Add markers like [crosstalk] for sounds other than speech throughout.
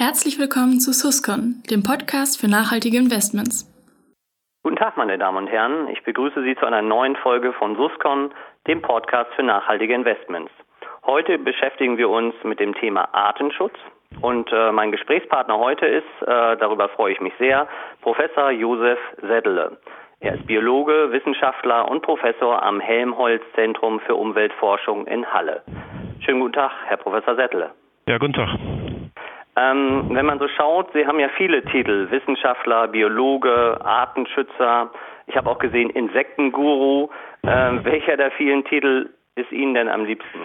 Herzlich willkommen zu Suscon, dem Podcast für nachhaltige Investments. Guten Tag, meine Damen und Herren. Ich begrüße Sie zu einer neuen Folge von Suscon, dem Podcast für nachhaltige Investments. Heute beschäftigen wir uns mit dem Thema Artenschutz. Und äh, mein Gesprächspartner heute ist, äh, darüber freue ich mich sehr, Professor Josef Seddele. Er ist Biologe, Wissenschaftler und Professor am Helmholtz-Zentrum für Umweltforschung in Halle. Schönen guten Tag, Herr Professor Settele. Ja, guten Tag. Ähm, wenn man so schaut, Sie haben ja viele Titel, Wissenschaftler, Biologe, Artenschützer. Ich habe auch gesehen Insektenguru. Ähm, welcher der vielen Titel ist Ihnen denn am liebsten?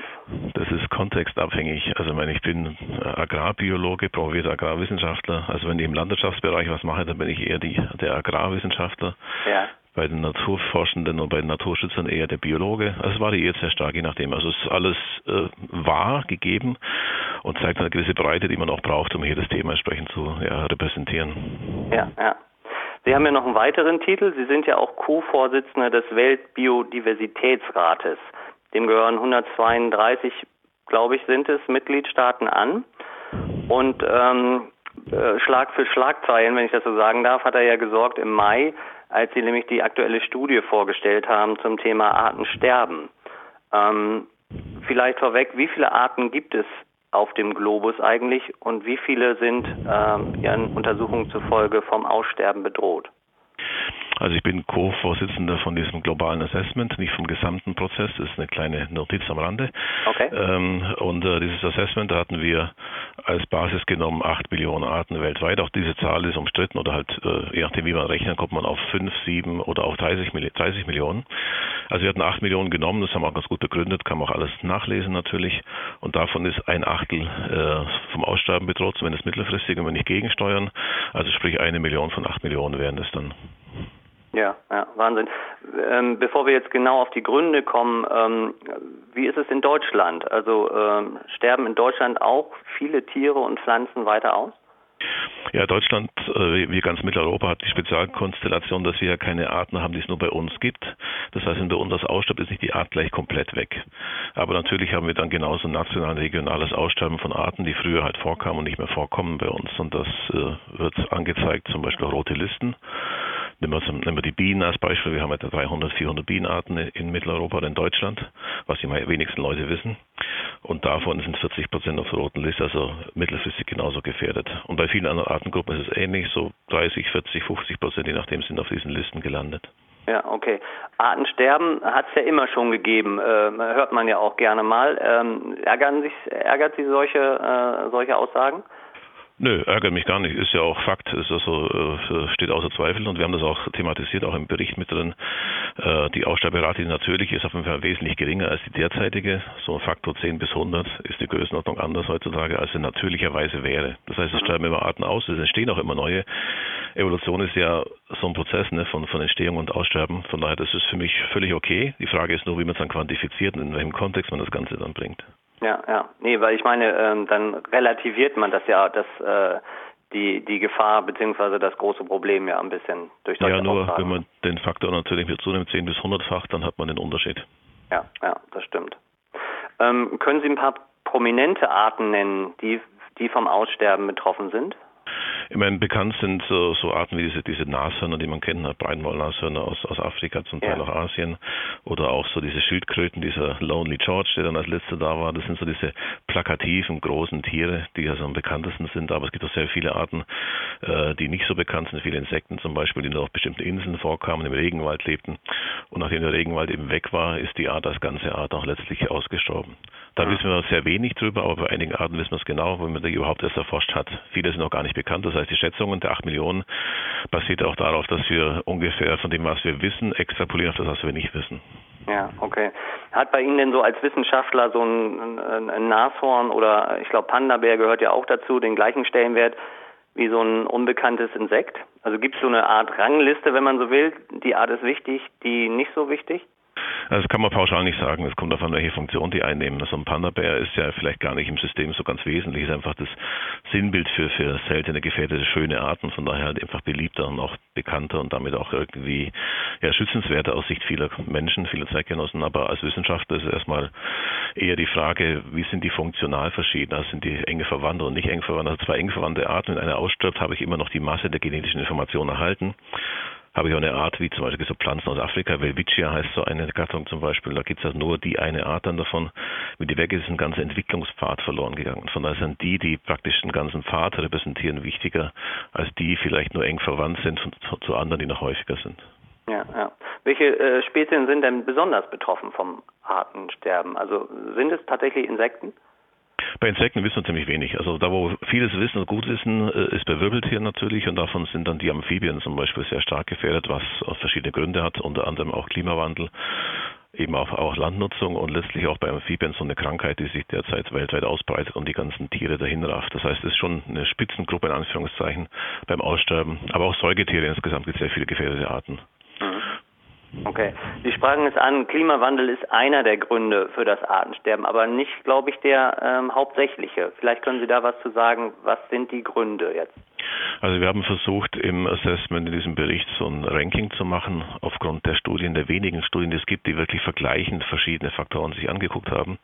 Das ist kontextabhängig. Also ich, meine, ich bin Agrarbiologe, promovierter Agrarwissenschaftler. Also wenn ich im Landwirtschaftsbereich was mache, dann bin ich eher die, der Agrarwissenschaftler. Ja. Bei den Naturforschenden und bei den Naturschützern eher der Biologe. Also es variiert sehr stark, je nachdem. Also es ist alles äh, wahr gegeben und zeigt eine gewisse Breite, die man auch braucht, um hier das Thema entsprechend zu ja, repräsentieren. Ja, ja. Sie haben ja noch einen weiteren Titel. Sie sind ja auch Co-Vorsitzender des Weltbiodiversitätsrates. Dem gehören 132, glaube ich, sind es Mitgliedstaaten an. Und ähm, äh, Schlag für Schlagzeilen, wenn ich das so sagen darf, hat er ja gesorgt im Mai, als sie nämlich die aktuelle Studie vorgestellt haben zum Thema Artensterben. Ähm, vielleicht vorweg, wie viele Arten gibt es auf dem Globus eigentlich und wie viele sind ähm, ihren Untersuchungen zufolge vom Aussterben bedroht? Also ich bin Co-Vorsitzender von diesem globalen Assessment, nicht vom gesamten Prozess, das ist eine kleine Notiz am Rande. Okay. Ähm, und äh, dieses Assessment, da hatten wir als Basis genommen acht Millionen Arten weltweit. Auch diese Zahl ist umstritten oder halt, äh, je nachdem wie man rechnet, kommt man auf fünf, sieben oder auch 30, 30 Millionen. Also wir hatten acht Millionen genommen, das haben wir auch ganz gut begründet, kann man auch alles nachlesen natürlich. Und davon ist ein Achtel äh, vom Aussterben bedroht, zumindest mittelfristig, wenn wir nicht gegensteuern. Also sprich eine Million von acht Millionen wären das dann. Ja, ja, Wahnsinn. Ähm, bevor wir jetzt genau auf die Gründe kommen, ähm, wie ist es in Deutschland? Also ähm, sterben in Deutschland auch viele Tiere und Pflanzen weiter aus? Ja, Deutschland, äh, wie ganz Mitteleuropa, hat die Spezialkonstellation, dass wir ja keine Arten haben, die es nur bei uns gibt. Das heißt, wenn bei uns das ausstirbt, ist nicht die Art gleich komplett weg. Aber natürlich haben wir dann genauso national und regionales Aussterben von Arten, die früher halt vorkamen und nicht mehr vorkommen bei uns. Und das äh, wird angezeigt, zum Beispiel rote Listen. Nehmen wir, nehmen wir die Bienen als Beispiel. Wir haben etwa 300, 400 Bienenarten in Mitteleuropa oder in Deutschland, was die wenigsten Leute wissen. Und davon sind 40 Prozent auf der roten Liste, also mittelfristig genauso gefährdet. Und bei vielen anderen Artengruppen ist es ähnlich, so 30, 40, 50 Prozent, je nachdem, sind auf diesen Listen gelandet. Ja, okay. Artensterben hat es ja immer schon gegeben, äh, hört man ja auch gerne mal. Ähm, ärgern sich, ärgert Sie solche, äh, solche Aussagen? Nö, ärgert mich gar nicht. Ist ja auch Fakt, ist also, äh, steht außer Zweifel und wir haben das auch thematisiert, auch im Bericht mit drin. Äh, die Aussterberate, natürlich ist auf jeden Fall wesentlich geringer als die derzeitige. So ein Faktor 10 bis 100 ist die Größenordnung anders heutzutage, als sie natürlicherweise wäre. Das heißt, es sterben immer Arten aus, es entstehen auch immer neue. Evolution ist ja so ein Prozess ne, von, von Entstehung und Aussterben. Von daher, das ist für mich völlig okay. Die Frage ist nur, wie man es dann quantifiziert und in welchem Kontext man das Ganze dann bringt. Ja, ja. Nee, weil ich meine, ähm, dann relativiert man das ja, dass äh, die, die Gefahr bzw. das große Problem ja ein bisschen durch Ja, nur Aussagen. wenn man den Faktor natürlich mit zunimmt, 10 bis 100-fach, dann hat man den Unterschied. Ja, ja, das stimmt. Ähm, können Sie ein paar prominente Arten nennen, die, die vom Aussterben betroffen sind? Ich meine, bekannt sind so, so Arten wie diese, diese Nashörner, die man kennt, ne, Breitenwollnashörner aus, aus Afrika, zum Teil ja. auch Asien, oder auch so diese Schildkröten, dieser Lonely George, der dann als letzter da war. Das sind so diese plakativen, großen Tiere, die ja so am bekanntesten sind. Aber es gibt auch sehr viele Arten, äh, die nicht so bekannt sind. Viele Insekten zum Beispiel, die nur auf bestimmten Inseln vorkamen, im Regenwald lebten. Und nachdem der Regenwald eben weg war, ist die Art als ganze Art auch letztlich ausgestorben. Da ja. wissen wir sehr wenig drüber, aber bei einigen Arten wissen wir es genau, weil man die überhaupt erst erforscht hat. Viele sind noch gar nicht bekannt. Das heißt, die Schätzungen der 8 Millionen basiert auch darauf, dass wir ungefähr von dem, was wir wissen, extrapolieren auf das, was wir nicht wissen. Ja, okay. Hat bei Ihnen denn so als Wissenschaftler so ein, ein, ein Nashorn oder ich glaube Panda-Bär gehört ja auch dazu, den gleichen Stellenwert wie so ein unbekanntes Insekt? Also gibt es so eine Art Rangliste, wenn man so will, die Art ist wichtig, die nicht so wichtig? Also das kann man pauschal nicht sagen. Es kommt davon, welche Funktion die einnehmen. So also ein Panda-Bär ist ja vielleicht gar nicht im System so ganz wesentlich. Es ist einfach das Sinnbild für, für seltene, gefährdete, schöne Arten. Von daher halt einfach beliebter und auch bekannter und damit auch irgendwie ja, schützenswerter aus Sicht vieler Menschen, vieler Zeitgenossen. Aber als Wissenschaftler ist erstmal eher die Frage, wie sind die funktional verschieden? Also sind die enge Verwandte und nicht eng verwandt? Also zwei eng verwandte Arten, wenn eine ausstirbt, habe ich immer noch die Masse der genetischen Information erhalten habe ich auch eine Art wie zum Beispiel so Pflanzen aus Afrika, Welwitschia heißt so eine Gattung zum Beispiel, da gibt es halt nur die eine Art dann davon. Wenn die weg ist, ist ein ganzer Entwicklungspfad verloren gegangen. Von daher sind die, die praktisch den ganzen Pfad repräsentieren, wichtiger als die vielleicht nur eng verwandt sind zu, zu anderen, die noch häufiger sind. Ja, ja. Welche äh, Spezien sind denn besonders betroffen vom Artensterben? Also sind es tatsächlich Insekten? Bei Insekten wissen wir ziemlich wenig. Also da, wo vieles wissen und gut wissen, äh, ist bei Wirbeltieren natürlich und davon sind dann die Amphibien zum Beispiel sehr stark gefährdet, was verschiedene Gründe hat, unter anderem auch Klimawandel, eben auch, auch Landnutzung und letztlich auch bei Amphibien so eine Krankheit, die sich derzeit weltweit ausbreitet und die ganzen Tiere dahin rafft. Das heißt, es ist schon eine Spitzengruppe in Anführungszeichen beim Aussterben. Aber auch Säugetiere insgesamt gibt es sehr viele gefährdete Arten. Okay. Sie sprachen es an, Klimawandel ist einer der Gründe für das Artensterben, aber nicht, glaube ich, der ähm, hauptsächliche. Vielleicht können Sie da was zu sagen, was sind die Gründe jetzt? Also wir haben versucht, im Assessment in diesem Bericht so ein Ranking zu machen, aufgrund der Studien, der wenigen Studien, die es gibt, die wirklich vergleichend verschiedene Faktoren sich angeguckt haben.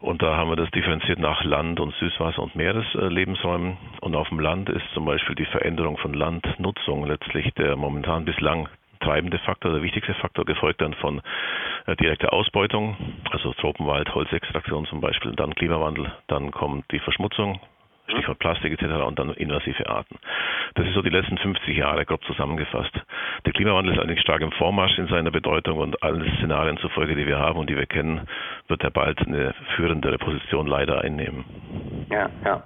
Und da haben wir das differenziert nach Land- und Süßwasser- und Meereslebensräumen. Und auf dem Land ist zum Beispiel die Veränderung von Landnutzung letztlich der momentan bislang treibende Faktor, der wichtigste Faktor, gefolgt dann von äh, direkter Ausbeutung, also Tropenwald, Holzextraktion zum Beispiel, dann Klimawandel, dann kommt die Verschmutzung, Stichwort Plastik etc. und dann invasive Arten. Das ist so die letzten 50 Jahre grob zusammengefasst. Der Klimawandel ist allerdings stark im Vormarsch in seiner Bedeutung und allen Szenarien zufolge, die wir haben und die wir kennen, wird er bald eine führendere Position leider einnehmen. Ja, ja.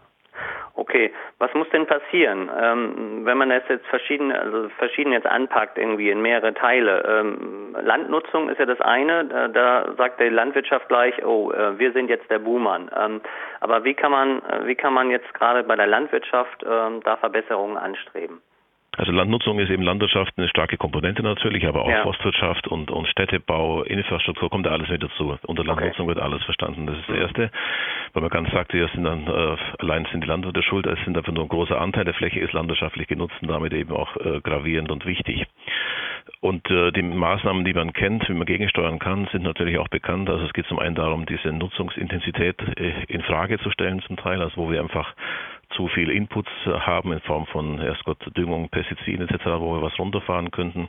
Okay, was muss denn passieren, ähm, wenn man das jetzt verschieden, also verschieden jetzt anpackt irgendwie in mehrere Teile? Ähm, Landnutzung ist ja das eine, da, da sagt die Landwirtschaft gleich, oh, äh, wir sind jetzt der Buhmann. Ähm, aber wie kann man, äh, wie kann man jetzt gerade bei der Landwirtschaft ähm, da Verbesserungen anstreben? Also Landnutzung ist eben Landwirtschaft eine starke Komponente natürlich, aber auch ja. Forstwirtschaft und, und Städtebau, Infrastruktur kommt da alles mit dazu. Unter Landnutzung okay. wird alles verstanden. Das ist das Erste. Weil man ganz sagt, hier sind dann äh, allein sind die Landwirte schuld, es sind einfach nur ein großer Anteil der Fläche ist landwirtschaftlich genutzt und damit eben auch äh, gravierend und wichtig. Und äh, die Maßnahmen, die man kennt, wie man gegensteuern kann, sind natürlich auch bekannt. Also es geht zum einen darum, diese Nutzungsintensität äh, in Frage zu stellen zum Teil, also wo wir einfach zu viel Inputs haben in Form von erst Gott Düngung, Pestiziden etc., wo wir was runterfahren könnten,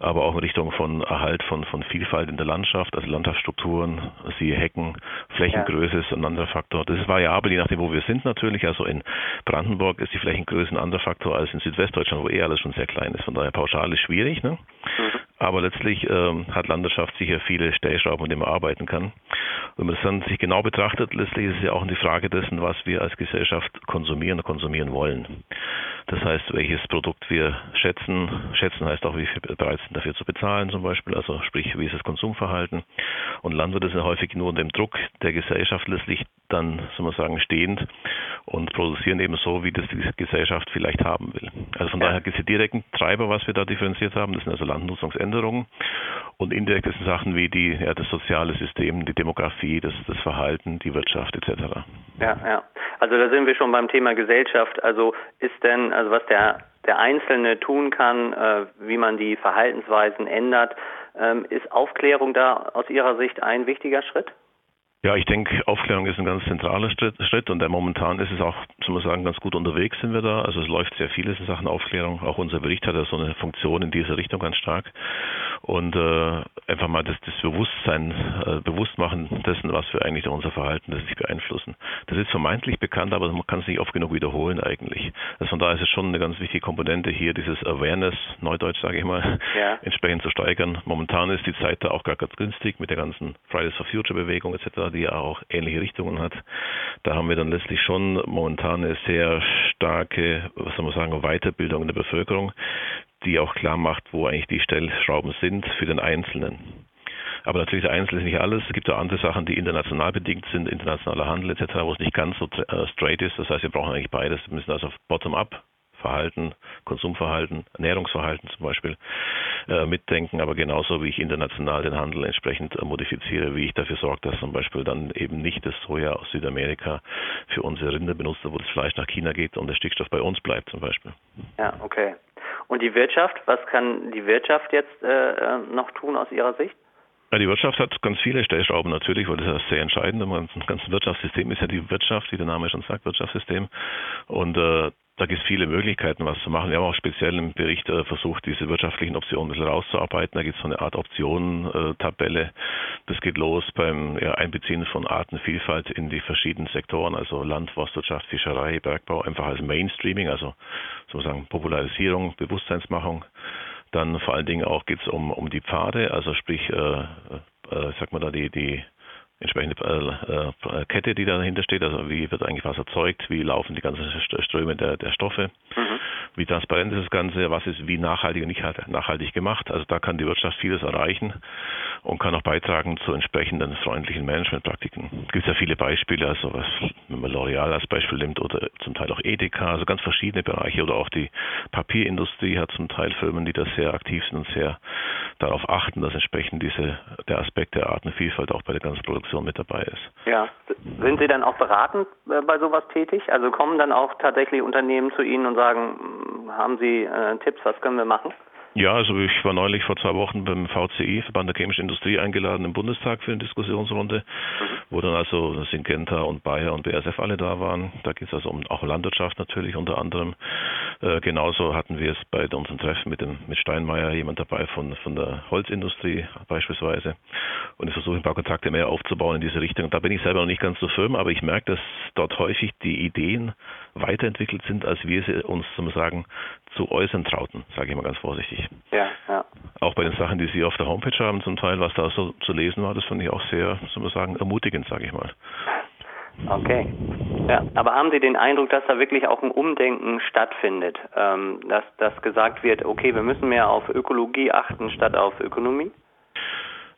aber auch in Richtung von Erhalt von, von Vielfalt in der Landschaft, also Landschaftsstrukturen, siehe Hecken, Flächengröße ist ein anderer Faktor. Das ist variabel, je nachdem, wo wir sind natürlich. Also in Brandenburg ist die Flächengröße ein anderer Faktor als in Südwestdeutschland, wo eh alles schon sehr klein ist. Von daher pauschal ist schwierig. Ne? Mhm. Aber letztlich ähm, hat Landwirtschaft sicher viele Stellschrauben, mit denen man arbeiten kann. Wenn man das dann sich genau betrachtet, letztlich ist es ja auch die Frage dessen, was wir als Gesellschaft konsumieren und konsumieren wollen. Das heißt, welches Produkt wir schätzen. Schätzen heißt auch, wie viel bereit sind dafür zu bezahlen zum Beispiel, also sprich, wie ist das Konsumverhalten. Und Landwirte sind häufig nur unter dem Druck der Gesellschaft letztlich dann, soll man sagen, stehend und produzieren eben so, wie das die Gesellschaft vielleicht haben will. Also von daher gibt es die direkten Treiber, was wir da differenziert haben. Das sind also Landnutzungsänderungen und indirekt sind Sachen wie die, ja, das soziale System, die Demografie, das, das Verhalten, die Wirtschaft etc. Ja, ja. Also da sind wir schon beim Thema Gesellschaft. Also ist denn, also was der, der Einzelne tun kann, äh, wie man die Verhaltensweisen ändert, ähm, ist Aufklärung da aus Ihrer Sicht ein wichtiger Schritt? Ja, ich denke, Aufklärung ist ein ganz zentraler Schritt und der momentan ist es auch, soll man sagen, ganz gut unterwegs sind wir da. Also es läuft sehr vieles in Sachen Aufklärung. Auch unser Bericht hat ja so eine Funktion in diese Richtung ganz stark. Und äh, einfach mal das, das Bewusstsein, äh, Bewusstmachen dessen, was für eigentlich unser Verhalten das sich beeinflussen. Das ist vermeintlich bekannt, aber man kann es nicht oft genug wiederholen eigentlich. Also von daher ist es schon eine ganz wichtige Komponente hier, dieses Awareness, Neudeutsch sage ich mal, ja. entsprechend zu steigern. Momentan ist die Zeit da auch gar ganz günstig mit der ganzen Fridays for Future Bewegung etc die auch ähnliche Richtungen hat. Da haben wir dann letztlich schon momentan eine sehr starke, was soll man sagen, Weiterbildung in der Bevölkerung, die auch klar macht, wo eigentlich die Stellschrauben sind für den Einzelnen. Aber natürlich der Einzelne ist nicht alles. Es gibt auch andere Sachen, die international bedingt sind, internationaler Handel etc., wo es nicht ganz so äh, straight ist. Das heißt, wir brauchen eigentlich beides. Wir müssen also bottom-up Verhalten, Konsumverhalten, Ernährungsverhalten zum Beispiel äh, mitdenken, aber genauso wie ich international den Handel entsprechend äh, modifiziere, wie ich dafür sorge, dass zum Beispiel dann eben nicht das Soja aus Südamerika für unsere Rinder benutzt, wo das Fleisch nach China geht und der Stickstoff bei uns bleibt zum Beispiel. Ja, okay. Und die Wirtschaft, was kann die Wirtschaft jetzt äh, äh noch tun aus Ihrer Sicht? Ja, die Wirtschaft hat ganz viele Stellschrauben natürlich, weil das ist sehr entscheidend. Im ganzen Wirtschaftssystem ist ja die Wirtschaft, wie der Name schon sagt, Wirtschaftssystem. Und äh, da gibt es viele Möglichkeiten, was zu machen. Wir haben auch speziell im Bericht äh, versucht, diese wirtschaftlichen Optionen ein bisschen rauszuarbeiten. Da gibt es so eine Art Optionentabelle. Das geht los beim Einbeziehen von Artenvielfalt in die verschiedenen Sektoren, also Land, Forstwirtschaft, Fischerei, Bergbau, einfach als Mainstreaming, also sozusagen Popularisierung, Bewusstseinsmachung dann vor allen Dingen auch geht es um, um die Pfade, also sprich, äh, äh, sagt man da, die, die entsprechende äh, äh, Kette, die dahinter steht, also wie wird eigentlich was erzeugt, wie laufen die ganzen Ströme der, der Stoffe, mhm. wie transparent ist das Ganze, was ist wie nachhaltig und nicht nachhaltig gemacht. Also da kann die Wirtschaft vieles erreichen und kann auch beitragen zu entsprechenden freundlichen Managementpraktiken. Es gibt ja viele Beispiele, also was, wenn man L'Oreal als Beispiel nimmt oder zum Teil auch Edeka, also ganz verschiedene Bereiche oder auch die Papierindustrie hat zum Teil Firmen, die da sehr aktiv sind und sehr darauf achten, dass entsprechend diese, der Aspekt der Artenvielfalt auch bei der ganzen Produktion mit dabei ist. Ja, sind Sie dann auch beratend äh, bei sowas tätig? Also kommen dann auch tatsächlich Unternehmen zu Ihnen und sagen, hm, haben Sie äh, Tipps, was können wir machen? Ja, also ich war neulich vor zwei Wochen beim VCI, Verband der Chemischen Industrie, eingeladen im Bundestag für eine Diskussionsrunde, wo dann also Syngenta und Bayer und BASF alle da waren. Da geht es also um auch Landwirtschaft natürlich unter anderem. Äh, genauso hatten wir es bei unserem Treffen mit dem mit Steinmeier jemand dabei von von der Holzindustrie beispielsweise. Und ich versuche ein paar Kontakte mehr aufzubauen in diese Richtung. Da bin ich selber noch nicht ganz so firm, aber ich merke, dass dort häufig die Ideen weiterentwickelt sind, als wir sie uns zum sagen zu äußern trauten, sage ich mal ganz vorsichtig. Ja, ja. Auch bei den Sachen, die Sie auf der Homepage haben, zum Teil, was da so zu lesen war, das fand ich auch sehr, soll man sagen, ermutigend, sage ich mal. Okay. Ja, aber haben Sie den Eindruck, dass da wirklich auch ein Umdenken stattfindet? Ähm, dass, dass gesagt wird, okay, wir müssen mehr auf Ökologie achten statt auf Ökonomie?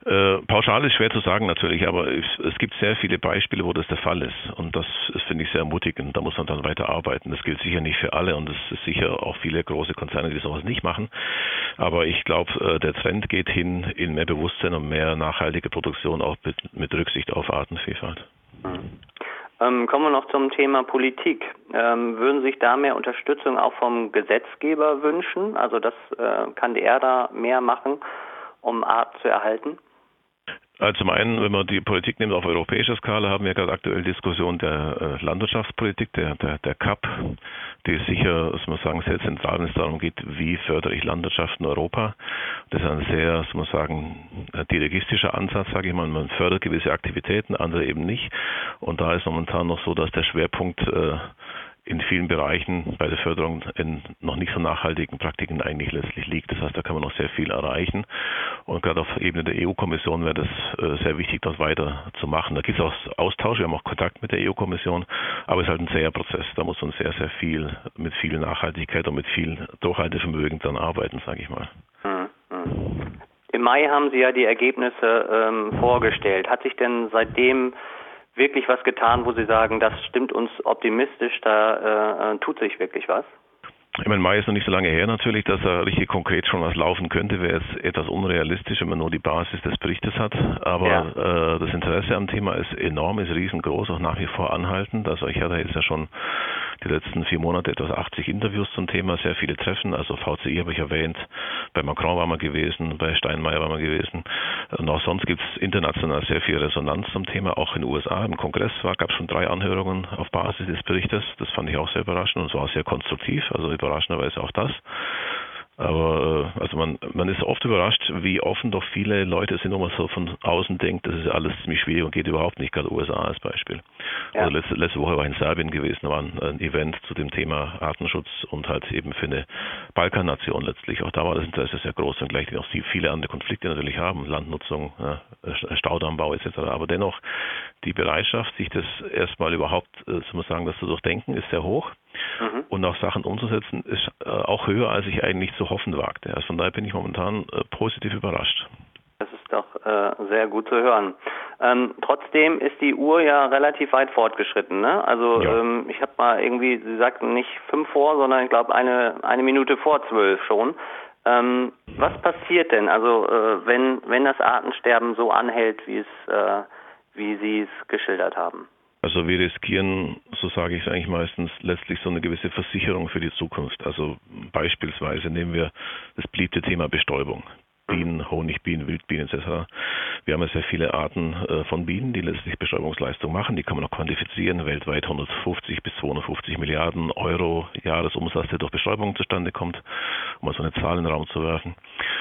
Äh, pauschal ist schwer zu sagen natürlich, aber es, es, gibt sehr viele Beispiele, wo das der Fall ist. Und das, das finde ich sehr ermutigend. Da muss man dann weiter arbeiten. Das gilt sicher nicht für alle und es ist sicher auch viele große Konzerne, die sowas nicht machen. Aber ich glaube, äh, der Trend geht hin in mehr Bewusstsein und mehr nachhaltige Produktion, auch mit, mit Rücksicht auf Artenvielfalt. Hm. Ähm, kommen wir noch zum Thema Politik. Ähm, würden sich da mehr Unterstützung auch vom Gesetzgeber wünschen? Also das äh, kann der da mehr machen, um Arten zu erhalten? Also zum einen, wenn man die Politik nimmt auf europäischer Skala, haben wir gerade aktuell Diskussion der äh, Landwirtschaftspolitik, der, der, der CAP, die sicher, muss man sagen, sehr zentral, wenn es darum geht, wie fördere ich Landwirtschaft in Europa. Das ist ein sehr, muss man sagen, äh, dirigistischer Ansatz, sage ich mal. Man fördert gewisse Aktivitäten, andere eben nicht. Und da ist momentan noch so, dass der Schwerpunkt äh, in vielen Bereichen bei der Förderung in noch nicht so nachhaltigen Praktiken eigentlich letztlich liegt. Das heißt, da kann man noch sehr viel erreichen. Und gerade auf Ebene der EU-Kommission wäre das äh, sehr wichtig, das weiter zu machen. Da gibt es auch Austausch, wir haben auch Kontakt mit der EU-Kommission, aber es ist halt ein zäher Prozess. Da muss man sehr, sehr viel mit viel Nachhaltigkeit und mit viel Durchhaltevermögen dann arbeiten, sage ich mal. Im Mai haben Sie ja die Ergebnisse ähm, vorgestellt. Hat sich denn seitdem wirklich was getan, wo Sie sagen, das stimmt uns optimistisch, da äh, äh, tut sich wirklich was? Ich meine, Mai ist noch nicht so lange her natürlich, dass da richtig konkret schon was laufen könnte, wäre es etwas unrealistisch, wenn man nur die Basis des Berichtes hat. Aber ja. äh, das Interesse am Thema ist enorm, ist riesengroß, auch nach wie vor anhaltend. Also ich hatte jetzt ja schon die letzten vier Monate etwas 80 Interviews zum Thema, sehr viele Treffen. Also VCI habe ich erwähnt, bei Macron war man gewesen, bei Steinmeier war man gewesen. Und auch sonst gibt es international sehr viel Resonanz zum Thema, auch in den USA. Im Kongress gab es schon drei Anhörungen auf Basis des Berichtes. Das fand ich auch sehr überraschend und es war sehr konstruktiv, also überraschenderweise auch das. Aber äh, also man, man ist oft überrascht, wie offen doch viele Leute sind, wo man so von außen denkt, das ist alles ziemlich schwierig und geht überhaupt nicht, gerade USA als Beispiel. Ja. Also letzte, letzte Woche war ich in Serbien gewesen, da war ein, ein, Event zu dem Thema Artenschutz und halt eben für eine Balkannation letztlich. Auch da war das Interesse sehr groß, und gleich auch viele andere Konflikte natürlich haben, Landnutzung, ja, Staudammbau etc. Aber dennoch die Bereitschaft, sich das erstmal überhaupt, äh, soll man sagen, das zu durchdenken, ist sehr hoch. Mhm. Und auch Sachen umzusetzen, ist äh, auch höher, als ich eigentlich zu hoffen wagte. Also von daher bin ich momentan äh, positiv überrascht. Das ist doch äh, sehr gut zu hören. Ähm, trotzdem ist die Uhr ja relativ weit fortgeschritten. Ne? Also ja. ähm, ich habe mal irgendwie, Sie sagten nicht fünf vor, sondern ich glaube eine, eine Minute vor zwölf schon. Ähm, was passiert denn, also äh, wenn, wenn das Artensterben so anhält, wie es, äh, wie Sie es geschildert haben? Also wir riskieren, so sage ich es eigentlich meistens, letztlich so eine gewisse Versicherung für die Zukunft. Also beispielsweise nehmen wir das beliebte Thema Bestäubung. Bienen, Honigbienen, Wildbienen etc. Wir haben ja sehr viele Arten äh, von Bienen, die letztlich Bestäubungsleistung machen. Die kann man auch quantifizieren. Weltweit 150 bis 250 Milliarden Euro Jahresumsatz, der durch Bestäubung zustande kommt, um mal so eine Zahl in den Raum zu werfen.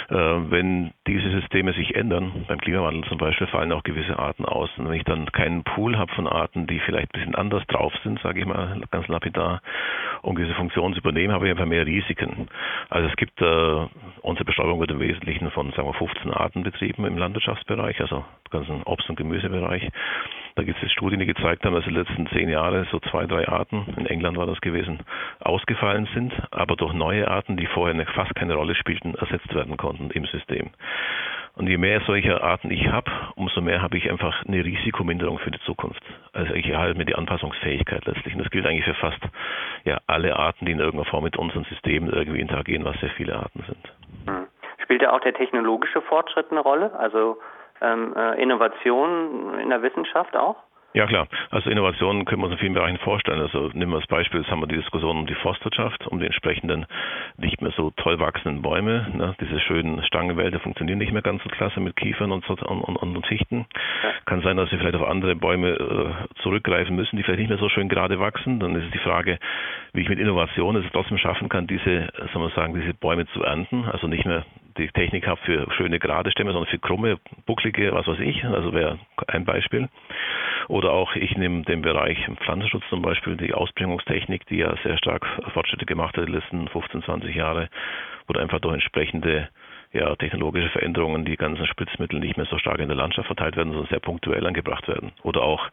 Äh, wenn diese Systeme sich ändern, beim Klimawandel zum Beispiel, fallen auch gewisse Arten aus. Und wenn ich dann keinen Pool habe von Arten, die vielleicht ein bisschen anders drauf sind, sage ich mal ganz lapidar, um diese Funktion zu übernehmen, habe ich einfach mehr Risiken. Also es gibt, äh, unsere Bestäubung wird im Wesentlichen von sagen wir, 15 Arten betrieben im Landwirtschaftsbereich, also ganzen Obst- und Gemüsebereich. Da gibt es Studien, die gezeigt haben, dass die letzten zehn Jahre so zwei, drei Arten, in England war das gewesen, ausgefallen sind, aber durch neue Arten, die vorher fast keine Rolle spielten, ersetzt werden konnten im System. Und je mehr solcher Arten ich habe, umso mehr habe ich einfach eine Risikominderung für die Zukunft. Also ich erhalte mir die Anpassungsfähigkeit letztlich. Und das gilt eigentlich für fast ja, alle Arten, die in irgendeiner Form mit unseren Systemen irgendwie interagieren, was sehr viele Arten sind. Spielt ja auch der technologische Fortschritt eine Rolle? Also ähm, äh, Innovation in der Wissenschaft auch? Ja klar, also Innovationen können wir uns in vielen Bereichen vorstellen. Also nehmen wir als Beispiel, jetzt haben wir die Diskussion um die Forstwirtschaft, um die entsprechenden nicht mehr so toll wachsenden Bäume. Ne? Diese schönen Stangenwälder funktionieren nicht mehr ganz so klasse mit Kiefern und, und, und, und Fichten. Ja. Kann sein, dass wir vielleicht auf andere Bäume äh, zurückgreifen müssen, die vielleicht nicht mehr so schön gerade wachsen. Dann ist es die Frage, wie ich mit Innovation es trotzdem schaffen kann, diese, soll man sagen, diese Bäume zu ernten. Also nicht mehr die Technik habe für schöne gerade Stämme, sondern für krumme, bucklige, was weiß ich. Also wäre ein Beispiel. Oder auch, ich nehme den Bereich Pflanzenschutz zum Beispiel, die Ausbringungstechnik, die ja sehr stark Fortschritte gemacht hat die letzten 15, 20 Jahre, wurde einfach durch entsprechende ja, technologische Veränderungen, die ganzen Spritzmittel nicht mehr so stark in der Landschaft verteilt werden, sondern sehr punktuell angebracht werden. Oder auch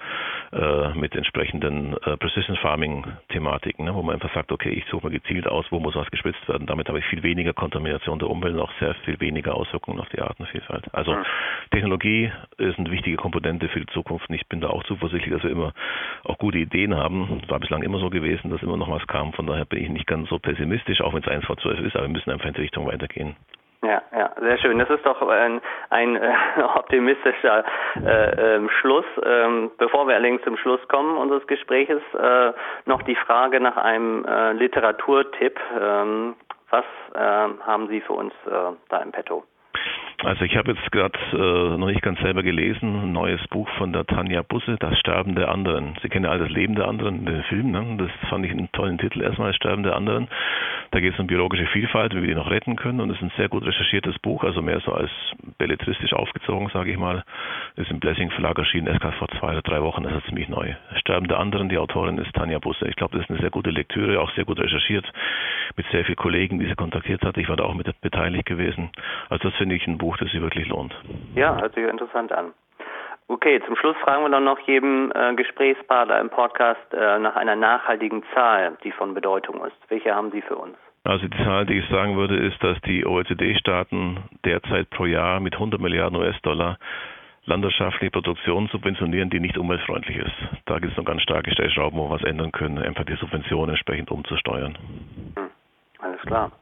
äh, mit entsprechenden äh, Precision Farming Thematiken, ne, wo man einfach sagt, okay, ich suche mal gezielt aus, wo muss was gespritzt werden. Damit habe ich viel weniger Kontamination der Umwelt und auch sehr viel weniger Auswirkungen auf die Artenvielfalt. Also Technologie ist eine wichtige Komponente für die Zukunft und ich bin da auch zuversichtlich, dass wir immer auch gute Ideen haben. Es war bislang immer so gewesen, dass immer noch was kam. Von daher bin ich nicht ganz so pessimistisch, auch wenn es 1 vor 12 ist, aber wir müssen einfach in die Richtung weitergehen. Ja, ja, sehr schön. Das ist doch ein, ein äh, [laughs] optimistischer äh, äh, Schluss. Ähm, bevor wir allerdings zum Schluss kommen unseres Gespräches, äh, noch die Frage nach einem äh, Literaturtipp. Ähm, was ähm, haben Sie für uns äh, da im Petto? Also ich habe jetzt gerade äh, noch nicht ganz selber gelesen, ein neues Buch von der Tanja Busse, Das Sterben der anderen. Sie kennen ja all das Leben der anderen, den Film, ne? das fand ich einen tollen Titel erstmal, Das Sterben der anderen. Da geht es um biologische Vielfalt, wie wir die noch retten können und es ist ein sehr gut recherchiertes Buch, also mehr so als belletristisch aufgezogen, sage ich mal. Ist im Blessing Verlag erschienen, erst gerade vor zwei oder drei Wochen, das ist ziemlich neu. Sterben der anderen, die Autorin ist Tanja Busse. Ich glaube, das ist eine sehr gute Lektüre, auch sehr gut recherchiert, mit sehr vielen Kollegen, die sie kontaktiert hat. Ich war da auch mit beteiligt gewesen. Also das finde ich ein Buch, das sich wirklich lohnt. Ja, hört sich interessant an. Okay, zum Schluss fragen wir dann noch jedem äh, Gesprächspartner im Podcast äh, nach einer nachhaltigen Zahl, die von Bedeutung ist. Welche haben Sie für uns? Also die Zahl, die ich sagen würde, ist, dass die OECD-Staaten derzeit pro Jahr mit 100 Milliarden US-Dollar landwirtschaftliche Produktion subventionieren, die nicht umweltfreundlich ist. Da gibt es noch ganz starke Stellschrauben, wo wir was ändern können, einfach die Subventionen entsprechend umzusteuern. Hm, alles klar.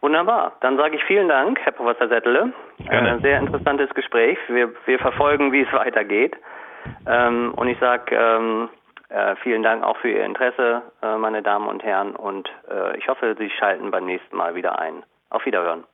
Wunderbar. Dann sage ich vielen Dank, Herr Professor Settele. Gerne. Äh, sehr interessantes Gespräch. Wir, wir verfolgen, wie es [laughs] weitergeht. Ähm, und ich sage ähm, äh, vielen Dank auch für Ihr Interesse, äh, meine Damen und Herren. Und äh, ich hoffe, Sie schalten beim nächsten Mal wieder ein. Auf Wiederhören.